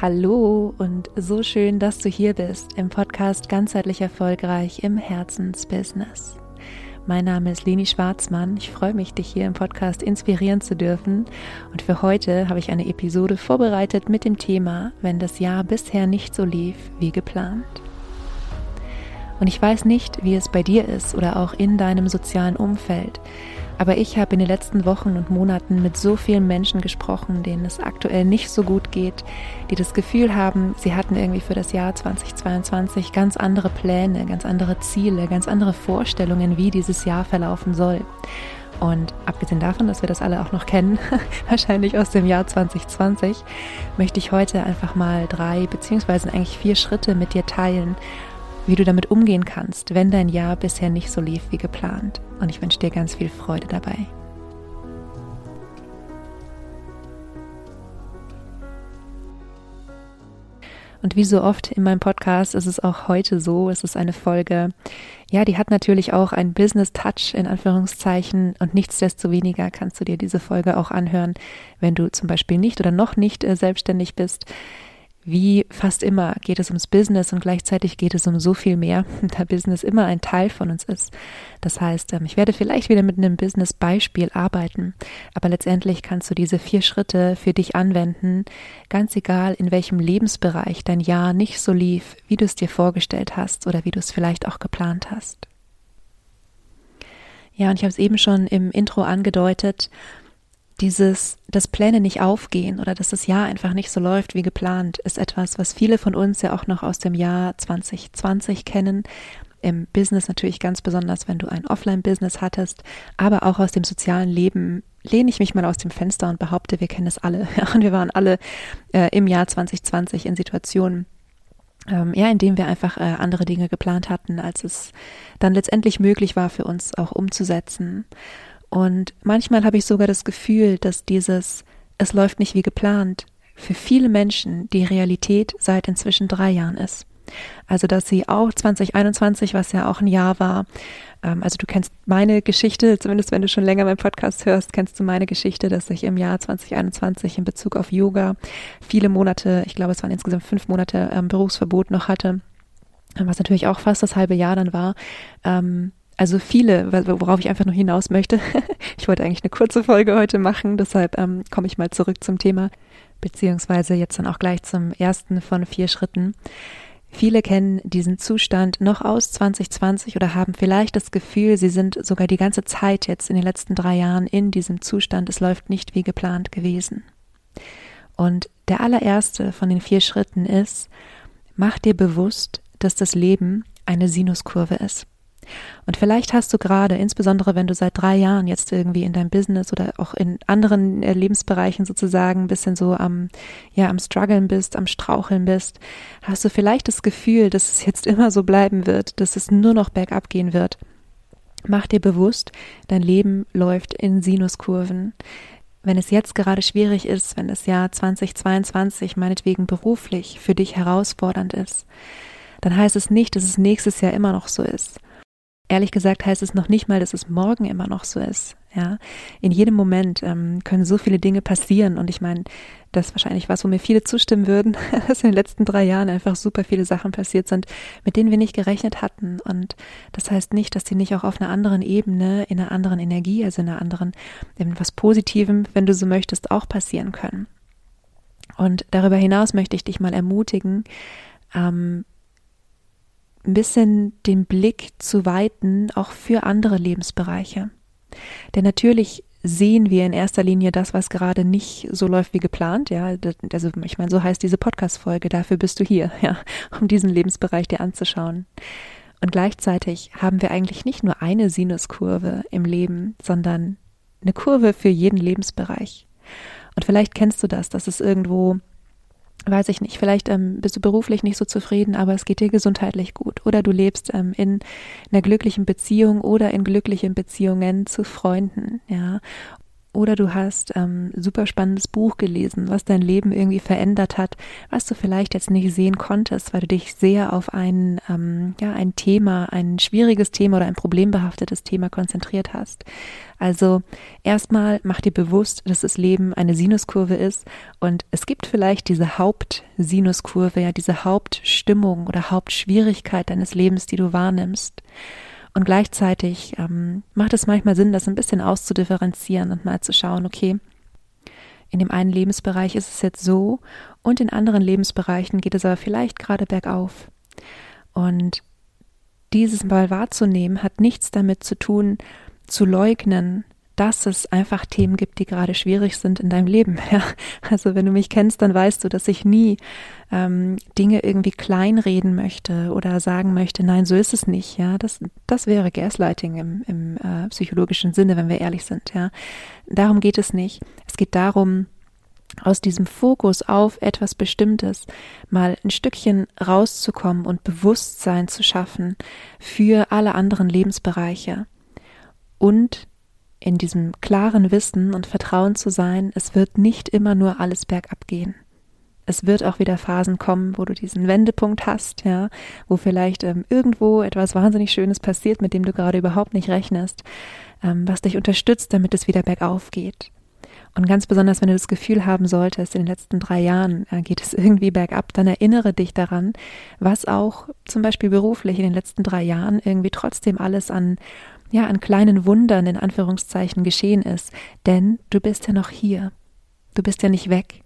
Hallo und so schön, dass du hier bist im Podcast Ganzheitlich Erfolgreich im Herzensbusiness. Mein Name ist Leni Schwarzmann. Ich freue mich, dich hier im Podcast inspirieren zu dürfen. Und für heute habe ich eine Episode vorbereitet mit dem Thema, wenn das Jahr bisher nicht so lief wie geplant. Und ich weiß nicht, wie es bei dir ist oder auch in deinem sozialen Umfeld. Aber ich habe in den letzten Wochen und Monaten mit so vielen Menschen gesprochen, denen es aktuell nicht so gut geht, die das Gefühl haben, sie hatten irgendwie für das Jahr 2022 ganz andere Pläne, ganz andere Ziele, ganz andere Vorstellungen, wie dieses Jahr verlaufen soll. Und abgesehen davon, dass wir das alle auch noch kennen, wahrscheinlich aus dem Jahr 2020, möchte ich heute einfach mal drei beziehungsweise eigentlich vier Schritte mit dir teilen, wie du damit umgehen kannst, wenn dein Jahr bisher nicht so lief wie geplant. Und ich wünsche dir ganz viel Freude dabei. Und wie so oft in meinem Podcast ist es auch heute so, es ist eine Folge, ja, die hat natürlich auch einen Business Touch in Anführungszeichen und nichtsdestoweniger kannst du dir diese Folge auch anhören, wenn du zum Beispiel nicht oder noch nicht äh, selbstständig bist. Wie fast immer geht es ums Business und gleichzeitig geht es um so viel mehr, da Business immer ein Teil von uns ist. Das heißt, ähm, ich werde vielleicht wieder mit einem Business-Beispiel arbeiten, aber letztendlich kannst du diese vier Schritte für dich anwenden, ganz egal in welchem Lebensbereich dein Jahr nicht so lief, wie du es dir vorgestellt hast oder wie du es vielleicht auch geplant hast. Ja, und ich habe es eben schon im Intro angedeutet dieses, dass Pläne nicht aufgehen oder dass das Jahr einfach nicht so läuft wie geplant, ist etwas, was viele von uns ja auch noch aus dem Jahr 2020 kennen. Im Business natürlich ganz besonders, wenn du ein Offline-Business hattest, aber auch aus dem sozialen Leben lehne ich mich mal aus dem Fenster und behaupte, wir kennen es alle. Und wir waren alle äh, im Jahr 2020 in Situationen, ähm, ja, indem wir einfach äh, andere Dinge geplant hatten, als es dann letztendlich möglich war für uns auch umzusetzen. Und manchmal habe ich sogar das Gefühl, dass dieses Es läuft nicht wie geplant für viele Menschen die Realität seit inzwischen drei Jahren ist. Also, dass sie auch 2021, was ja auch ein Jahr war, ähm, also du kennst meine Geschichte, zumindest wenn du schon länger meinen Podcast hörst, kennst du meine Geschichte, dass ich im Jahr 2021 in Bezug auf Yoga viele Monate, ich glaube es waren insgesamt fünf Monate ähm, Berufsverbot noch hatte, was natürlich auch fast das halbe Jahr dann war. Ähm, also viele, worauf ich einfach nur hinaus möchte. ich wollte eigentlich eine kurze Folge heute machen, deshalb ähm, komme ich mal zurück zum Thema, beziehungsweise jetzt dann auch gleich zum ersten von vier Schritten. Viele kennen diesen Zustand noch aus 2020 oder haben vielleicht das Gefühl, sie sind sogar die ganze Zeit jetzt in den letzten drei Jahren in diesem Zustand. Es läuft nicht wie geplant gewesen. Und der allererste von den vier Schritten ist, mach dir bewusst, dass das Leben eine Sinuskurve ist. Und vielleicht hast du gerade, insbesondere wenn du seit drei Jahren jetzt irgendwie in deinem Business oder auch in anderen äh, Lebensbereichen sozusagen ein bisschen so am, ja, am struggeln bist, am straucheln bist, hast du vielleicht das Gefühl, dass es jetzt immer so bleiben wird, dass es nur noch bergab gehen wird. Mach dir bewusst, dein Leben läuft in Sinuskurven. Wenn es jetzt gerade schwierig ist, wenn das Jahr 2022 meinetwegen beruflich für dich herausfordernd ist, dann heißt es nicht, dass es nächstes Jahr immer noch so ist. Ehrlich gesagt heißt es noch nicht mal, dass es morgen immer noch so ist. Ja, in jedem Moment ähm, können so viele Dinge passieren und ich meine, das ist wahrscheinlich was, wo mir viele zustimmen würden, dass in den letzten drei Jahren einfach super viele Sachen passiert sind, mit denen wir nicht gerechnet hatten. Und das heißt nicht, dass die nicht auch auf einer anderen Ebene, in einer anderen Energie, also in einer anderen, in was Positivem, wenn du so möchtest, auch passieren können. Und darüber hinaus möchte ich dich mal ermutigen, ähm, ein bisschen den Blick zu weiten, auch für andere Lebensbereiche. Denn natürlich sehen wir in erster Linie das, was gerade nicht so läuft wie geplant. Ja, also ich meine, so heißt diese Podcast-Folge. Dafür bist du hier, ja, um diesen Lebensbereich dir anzuschauen. Und gleichzeitig haben wir eigentlich nicht nur eine Sinuskurve im Leben, sondern eine Kurve für jeden Lebensbereich. Und vielleicht kennst du das, dass es irgendwo weiß ich nicht, vielleicht ähm, bist du beruflich nicht so zufrieden, aber es geht dir gesundheitlich gut. Oder du lebst ähm, in einer glücklichen Beziehung oder in glücklichen Beziehungen zu Freunden, ja. Oder du hast ähm, super spannendes Buch gelesen, was dein Leben irgendwie verändert hat, was du vielleicht jetzt nicht sehen konntest, weil du dich sehr auf ein, ähm, ja, ein Thema, ein schwieriges Thema oder ein problembehaftetes Thema konzentriert hast. Also erstmal mach dir bewusst, dass das Leben eine Sinuskurve ist und es gibt vielleicht diese Hauptsinuskurve, ja, diese Hauptstimmung oder Hauptschwierigkeit deines Lebens, die du wahrnimmst. Und gleichzeitig ähm, macht es manchmal Sinn, das ein bisschen auszudifferenzieren und mal zu schauen, okay, in dem einen Lebensbereich ist es jetzt so und in anderen Lebensbereichen geht es aber vielleicht gerade bergauf. Und dieses mal wahrzunehmen hat nichts damit zu tun, zu leugnen, dass es einfach Themen gibt, die gerade schwierig sind in deinem Leben. Ja? Also wenn du mich kennst, dann weißt du, dass ich nie ähm, Dinge irgendwie kleinreden möchte oder sagen möchte, nein, so ist es nicht. Ja, das, das wäre Gaslighting im, im äh, psychologischen Sinne, wenn wir ehrlich sind. Ja, darum geht es nicht. Es geht darum, aus diesem Fokus auf etwas Bestimmtes mal ein Stückchen rauszukommen und Bewusstsein zu schaffen für alle anderen Lebensbereiche und in diesem klaren Wissen und Vertrauen zu sein, es wird nicht immer nur alles bergab gehen. Es wird auch wieder Phasen kommen, wo du diesen Wendepunkt hast, ja, wo vielleicht ähm, irgendwo etwas wahnsinnig Schönes passiert, mit dem du gerade überhaupt nicht rechnest, ähm, was dich unterstützt, damit es wieder bergauf geht. Und ganz besonders, wenn du das Gefühl haben solltest, in den letzten drei Jahren äh, geht es irgendwie bergab, dann erinnere dich daran, was auch zum Beispiel beruflich in den letzten drei Jahren irgendwie trotzdem alles an ja, an kleinen Wundern in Anführungszeichen geschehen ist, denn du bist ja noch hier. Du bist ja nicht weg.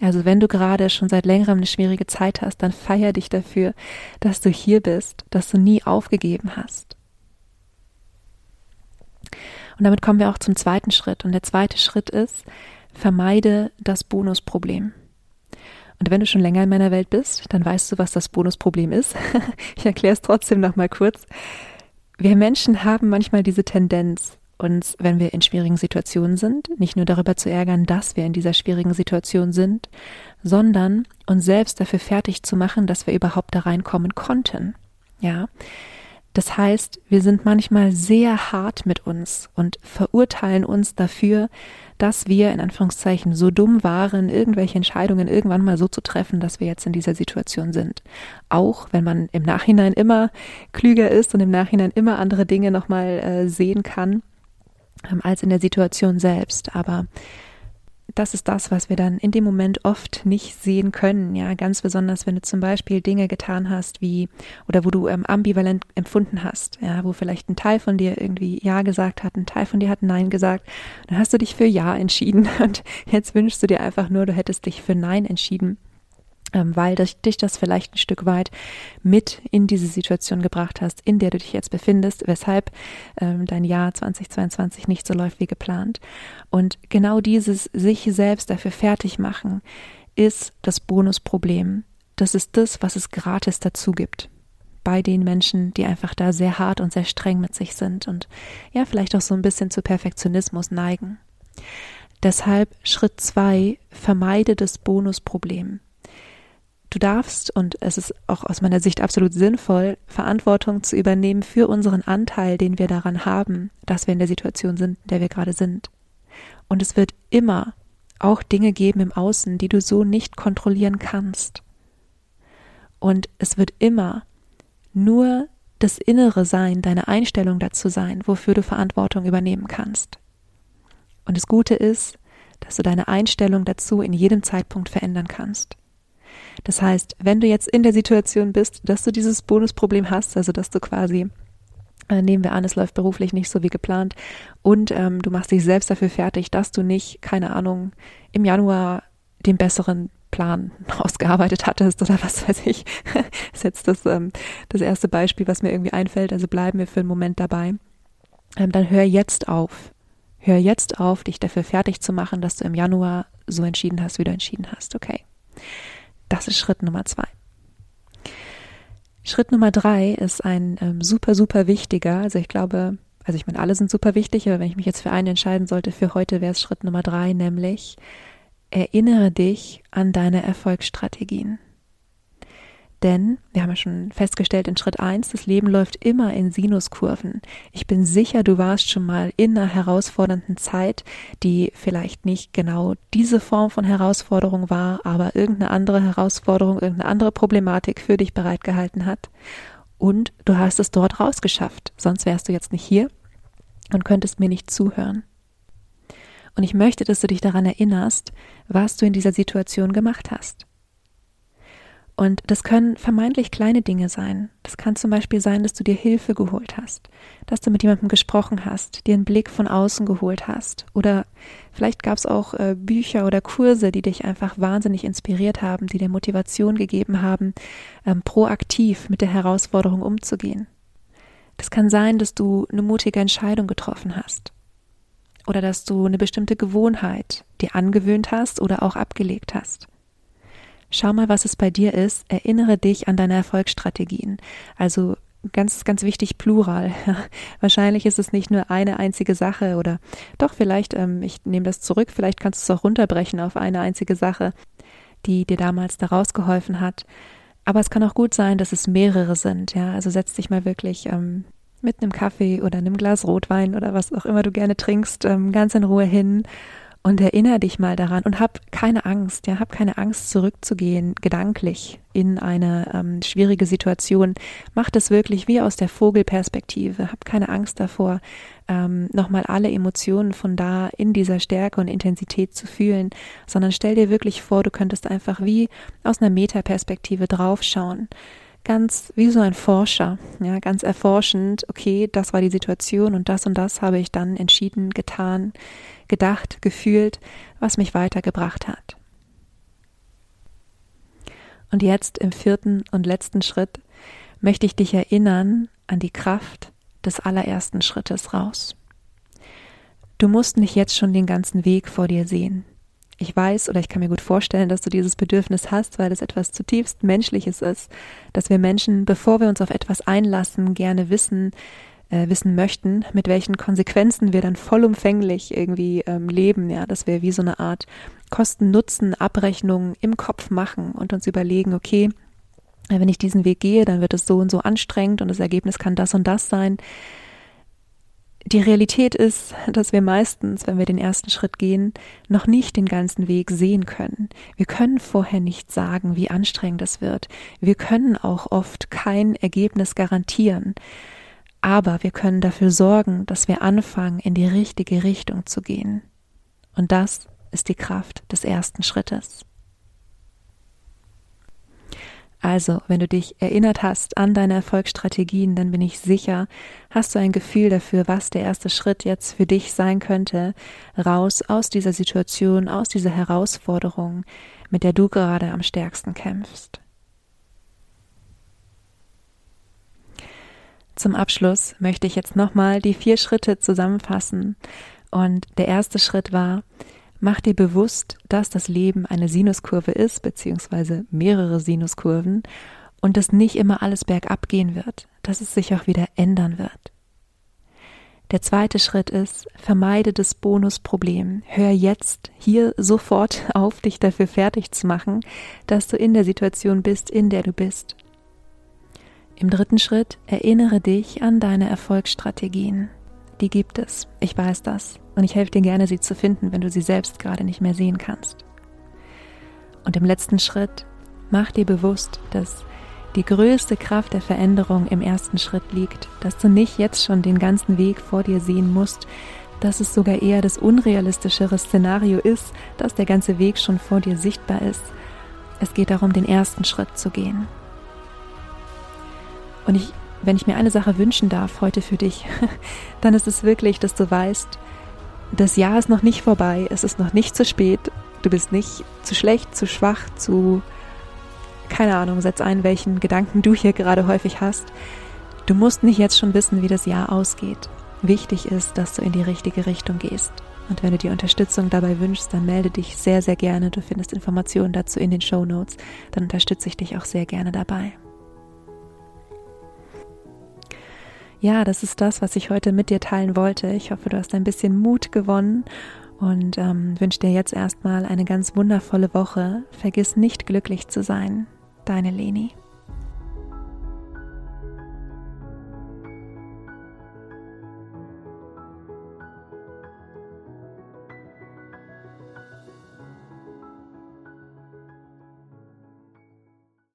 Also wenn du gerade schon seit längerem eine schwierige Zeit hast, dann feier dich dafür, dass du hier bist, dass du nie aufgegeben hast. Und damit kommen wir auch zum zweiten Schritt. Und der zweite Schritt ist, vermeide das Bonusproblem. Und wenn du schon länger in meiner Welt bist, dann weißt du, was das Bonusproblem ist. ich erkläre es trotzdem nochmal kurz. Wir Menschen haben manchmal diese Tendenz, uns, wenn wir in schwierigen Situationen sind, nicht nur darüber zu ärgern, dass wir in dieser schwierigen Situation sind, sondern uns selbst dafür fertig zu machen, dass wir überhaupt da reinkommen konnten. Ja. Das heißt, wir sind manchmal sehr hart mit uns und verurteilen uns dafür, dass wir in Anführungszeichen so dumm waren, irgendwelche Entscheidungen irgendwann mal so zu treffen, dass wir jetzt in dieser Situation sind. Auch wenn man im Nachhinein immer klüger ist und im Nachhinein immer andere Dinge nochmal äh, sehen kann ähm, als in der Situation selbst. Aber das ist das, was wir dann in dem Moment oft nicht sehen können. Ja, ganz besonders, wenn du zum Beispiel Dinge getan hast, wie oder wo du ähm, ambivalent empfunden hast, ja, wo vielleicht ein Teil von dir irgendwie Ja gesagt hat, ein Teil von dir hat Nein gesagt. Dann hast du dich für Ja entschieden und jetzt wünschst du dir einfach nur, du hättest dich für Nein entschieden ähm, weil dich das vielleicht ein Stück weit mit in diese Situation gebracht hast, in der du dich jetzt befindest, weshalb ähm, dein Jahr 2022 nicht so läuft wie geplant. Und genau dieses sich selbst dafür fertig machen, ist das Bonusproblem. Das ist das, was es gratis dazu gibt bei den Menschen, die einfach da sehr hart und sehr streng mit sich sind und ja, vielleicht auch so ein bisschen zu Perfektionismus neigen. Deshalb Schritt zwei, vermeide das Bonusproblem. Du darfst, und es ist auch aus meiner Sicht absolut sinnvoll, Verantwortung zu übernehmen für unseren Anteil, den wir daran haben, dass wir in der Situation sind, in der wir gerade sind. Und es wird immer auch Dinge geben im Außen, die du so nicht kontrollieren kannst. Und es wird immer nur das Innere sein, deine Einstellung dazu sein, wofür du Verantwortung übernehmen kannst. Und das Gute ist, dass du deine Einstellung dazu in jedem Zeitpunkt verändern kannst. Das heißt, wenn du jetzt in der Situation bist, dass du dieses Bonusproblem hast, also dass du quasi äh, nehmen wir an, es läuft beruflich nicht so wie geplant und ähm, du machst dich selbst dafür fertig, dass du nicht, keine Ahnung, im Januar den besseren Plan ausgearbeitet hattest oder was weiß ich. das ist jetzt das, ähm, das erste Beispiel, was mir irgendwie einfällt, also bleiben wir für einen Moment dabei. Ähm, dann hör jetzt auf. Hör jetzt auf, dich dafür fertig zu machen, dass du im Januar so entschieden hast, wie du entschieden hast. Okay. Das ist Schritt Nummer zwei. Schritt Nummer drei ist ein ähm, super, super wichtiger. Also ich glaube, also ich meine, alle sind super wichtig, aber wenn ich mich jetzt für einen entscheiden sollte, für heute wäre es Schritt Nummer drei, nämlich erinnere dich an deine Erfolgsstrategien. Denn wir haben ja schon festgestellt in Schritt eins, das Leben läuft immer in Sinuskurven. Ich bin sicher, du warst schon mal in einer herausfordernden Zeit, die vielleicht nicht genau diese Form von Herausforderung war, aber irgendeine andere Herausforderung, irgendeine andere Problematik für dich bereitgehalten hat. Und du hast es dort rausgeschafft, sonst wärst du jetzt nicht hier und könntest mir nicht zuhören. Und ich möchte, dass du dich daran erinnerst, was du in dieser Situation gemacht hast. Und das können vermeintlich kleine Dinge sein. Das kann zum Beispiel sein, dass du dir Hilfe geholt hast, dass du mit jemandem gesprochen hast, dir einen Blick von außen geholt hast. Oder vielleicht gab es auch äh, Bücher oder Kurse, die dich einfach wahnsinnig inspiriert haben, die dir Motivation gegeben haben, ähm, proaktiv mit der Herausforderung umzugehen. Das kann sein, dass du eine mutige Entscheidung getroffen hast. Oder dass du eine bestimmte Gewohnheit dir angewöhnt hast oder auch abgelegt hast. Schau mal, was es bei dir ist. Erinnere dich an deine Erfolgsstrategien. Also ganz, ganz wichtig, Plural. Wahrscheinlich ist es nicht nur eine einzige Sache oder doch vielleicht, ähm, ich nehme das zurück, vielleicht kannst du es auch runterbrechen auf eine einzige Sache, die dir damals daraus geholfen hat. Aber es kann auch gut sein, dass es mehrere sind. Ja, also setz dich mal wirklich ähm, mit einem Kaffee oder einem Glas Rotwein oder was auch immer du gerne trinkst, ähm, ganz in Ruhe hin und erinnere dich mal daran und hab keine Angst, ja, hab keine Angst zurückzugehen, gedanklich in eine ähm, schwierige Situation. Mach das wirklich wie aus der Vogelperspektive. Hab keine Angst davor, ähm, nochmal alle Emotionen von da in dieser Stärke und Intensität zu fühlen, sondern stell dir wirklich vor, du könntest einfach wie aus einer Metaperspektive draufschauen ganz wie so ein Forscher, ja, ganz erforschend, okay, das war die Situation und das und das habe ich dann entschieden, getan, gedacht, gefühlt, was mich weitergebracht hat. Und jetzt im vierten und letzten Schritt möchte ich dich erinnern an die Kraft des allerersten Schrittes raus. Du musst nicht jetzt schon den ganzen Weg vor dir sehen ich weiß oder ich kann mir gut vorstellen, dass du dieses Bedürfnis hast, weil es etwas zutiefst Menschliches ist, dass wir Menschen, bevor wir uns auf etwas einlassen, gerne wissen, äh, wissen möchten, mit welchen Konsequenzen wir dann vollumfänglich irgendwie ähm, leben, ja, dass wir wie so eine Art Kosten-Nutzen-Abrechnung im Kopf machen und uns überlegen, okay, wenn ich diesen Weg gehe, dann wird es so und so anstrengend und das Ergebnis kann das und das sein die Realität ist, dass wir meistens, wenn wir den ersten Schritt gehen, noch nicht den ganzen Weg sehen können. Wir können vorher nicht sagen, wie anstrengend es wird. Wir können auch oft kein Ergebnis garantieren. Aber wir können dafür sorgen, dass wir anfangen, in die richtige Richtung zu gehen. Und das ist die Kraft des ersten Schrittes. Also, wenn du dich erinnert hast an deine Erfolgsstrategien, dann bin ich sicher, hast du ein Gefühl dafür, was der erste Schritt jetzt für dich sein könnte, raus aus dieser Situation, aus dieser Herausforderung, mit der du gerade am stärksten kämpfst. Zum Abschluss möchte ich jetzt nochmal die vier Schritte zusammenfassen. Und der erste Schritt war, Mach dir bewusst, dass das Leben eine Sinuskurve ist, beziehungsweise mehrere Sinuskurven, und dass nicht immer alles bergab gehen wird, dass es sich auch wieder ändern wird. Der zweite Schritt ist, vermeide das Bonusproblem. Hör jetzt hier sofort auf, dich dafür fertig zu machen, dass du in der Situation bist, in der du bist. Im dritten Schritt erinnere dich an deine Erfolgsstrategien. Die gibt es, ich weiß das und ich helfe dir gerne, sie zu finden, wenn du sie selbst gerade nicht mehr sehen kannst. Und im letzten Schritt mach dir bewusst, dass die größte Kraft der Veränderung im ersten Schritt liegt, dass du nicht jetzt schon den ganzen Weg vor dir sehen musst, dass es sogar eher das unrealistischere Szenario ist, dass der ganze Weg schon vor dir sichtbar ist. Es geht darum, den ersten Schritt zu gehen. Und ich, wenn ich mir eine Sache wünschen darf heute für dich, dann ist es wirklich, dass du weißt, das Jahr ist noch nicht vorbei, es ist noch nicht zu spät, du bist nicht zu schlecht, zu schwach, zu, keine Ahnung, setz ein, welchen Gedanken du hier gerade häufig hast. Du musst nicht jetzt schon wissen, wie das Jahr ausgeht. Wichtig ist, dass du in die richtige Richtung gehst. Und wenn du dir Unterstützung dabei wünschst, dann melde dich sehr, sehr gerne. Du findest Informationen dazu in den Show Notes. Dann unterstütze ich dich auch sehr gerne dabei. Ja, das ist das, was ich heute mit dir teilen wollte. Ich hoffe, du hast ein bisschen Mut gewonnen und ähm, wünsche dir jetzt erstmal eine ganz wundervolle Woche. Vergiss nicht glücklich zu sein. Deine Leni.